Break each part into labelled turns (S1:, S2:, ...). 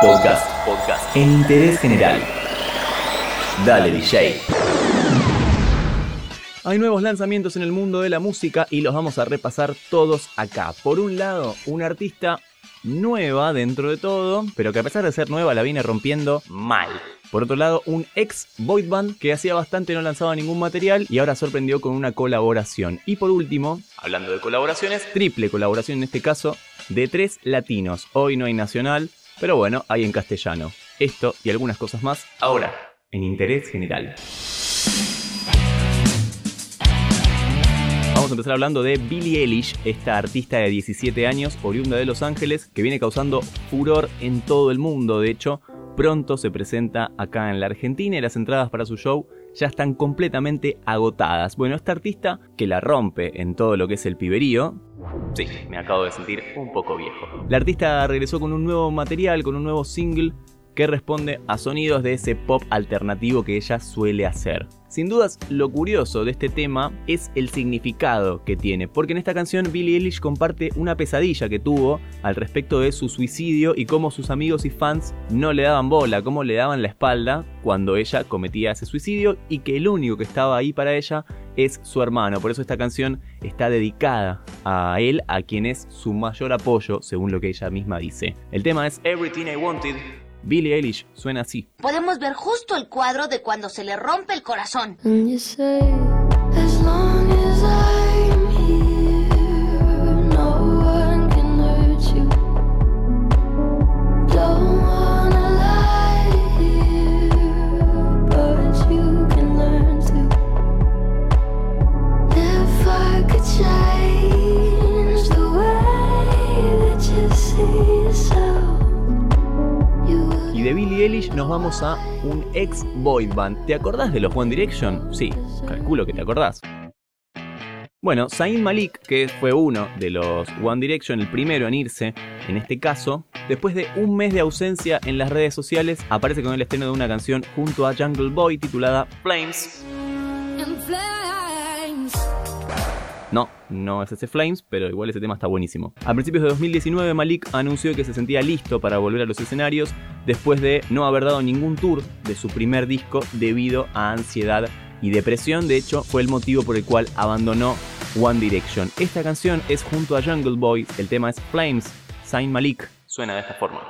S1: Podcast. Podcast. En interés general. Dale, DJ. Hay nuevos lanzamientos en el mundo de la música y los vamos a repasar todos acá. Por un lado, un artista nueva dentro de todo, pero que a pesar de ser nueva la viene rompiendo mal. Por otro lado, un ex boy band que hacía bastante no lanzaba ningún material y ahora sorprendió con una colaboración. Y por último, hablando de colaboraciones, triple colaboración en este caso de tres latinos. Hoy no hay nacional, pero bueno, hay en castellano. Esto y algunas cosas más ahora, en interés general. Vamos a empezar hablando de Billie Eilish, esta artista de 17 años, oriunda de Los Ángeles, que viene causando furor en todo el mundo. De hecho, pronto se presenta acá en la Argentina y las entradas para su show ya están completamente agotadas. Bueno, esta artista que la rompe en todo lo que es el piberío, Sí, me acabo de sentir un poco viejo. La artista regresó con un nuevo material, con un nuevo single que responde a sonidos de ese pop alternativo que ella suele hacer. Sin dudas, lo curioso de este tema es el significado que tiene, porque en esta canción Billie Eilish comparte una pesadilla que tuvo al respecto de su suicidio y cómo sus amigos y fans no le daban bola, cómo le daban la espalda cuando ella cometía ese suicidio y que el único que estaba ahí para ella es su hermano. Por eso esta canción está dedicada a él, a quien es su mayor apoyo, según lo que ella misma dice. El tema es Everything I Wanted Billie Eilish suena así.
S2: Podemos ver justo el cuadro de cuando se le rompe el corazón.
S1: Nos vamos a un ex boy band. ¿Te acordás de los One Direction? Sí, calculo que te acordás. Bueno, Zayn Malik, que fue uno de los One Direction, el primero en irse, en este caso, después de un mes de ausencia en las redes sociales, aparece con el estreno de una canción junto a Jungle Boy titulada Flames. No, no es ese Flames, pero igual ese tema está buenísimo. A principios de 2019 Malik anunció que se sentía listo para volver a los escenarios después de no haber dado ningún tour de su primer disco debido a ansiedad y depresión. De hecho, fue el motivo por el cual abandonó One Direction. Esta canción es junto a Jungle Boy, el tema es Flames, Saint Malik. Suena de esta forma.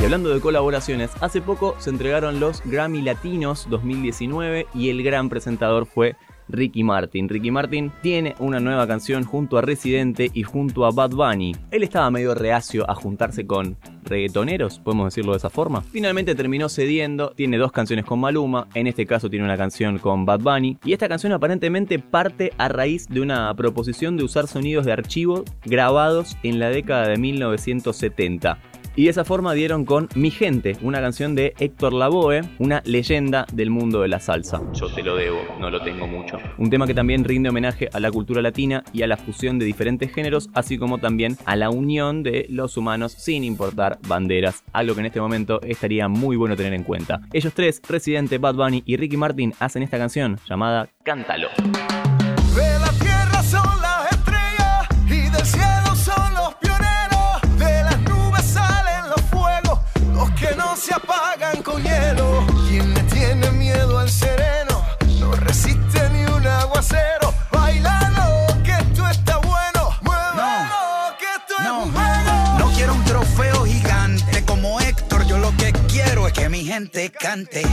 S1: Y hablando de colaboraciones, hace poco se entregaron los Grammy Latinos 2019 y el gran presentador fue Ricky Martin. Ricky Martin tiene una nueva canción junto a Residente y junto a Bad Bunny. Él estaba medio reacio a juntarse con reggaetoneros, podemos decirlo de esa forma. Finalmente terminó cediendo, tiene dos canciones con Maluma, en este caso tiene una canción con Bad Bunny, y esta canción aparentemente parte a raíz de una proposición de usar sonidos de archivo grabados en la década de 1970. Y de esa forma dieron con Mi Gente, una canción de Héctor Lavoe, una leyenda del mundo de la salsa. Yo te lo debo, no lo tengo mucho. Un tema que también rinde homenaje a la cultura latina y a la fusión de diferentes géneros, así como también a la unión de los humanos sin importar banderas, algo que en este momento estaría muy bueno tener en cuenta. Ellos tres, Residente, Bad Bunny y Ricky Martin, hacen esta canción llamada Cántalo.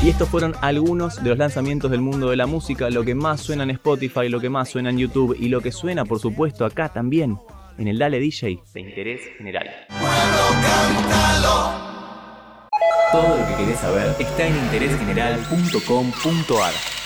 S1: Y estos fueron algunos de los lanzamientos del mundo de la música, lo que más suena en Spotify, lo que más suena en YouTube y lo que suena, por supuesto, acá también, en el Dale DJ de interés general. Todo lo que querés saber está en interésgeneral.com.ar.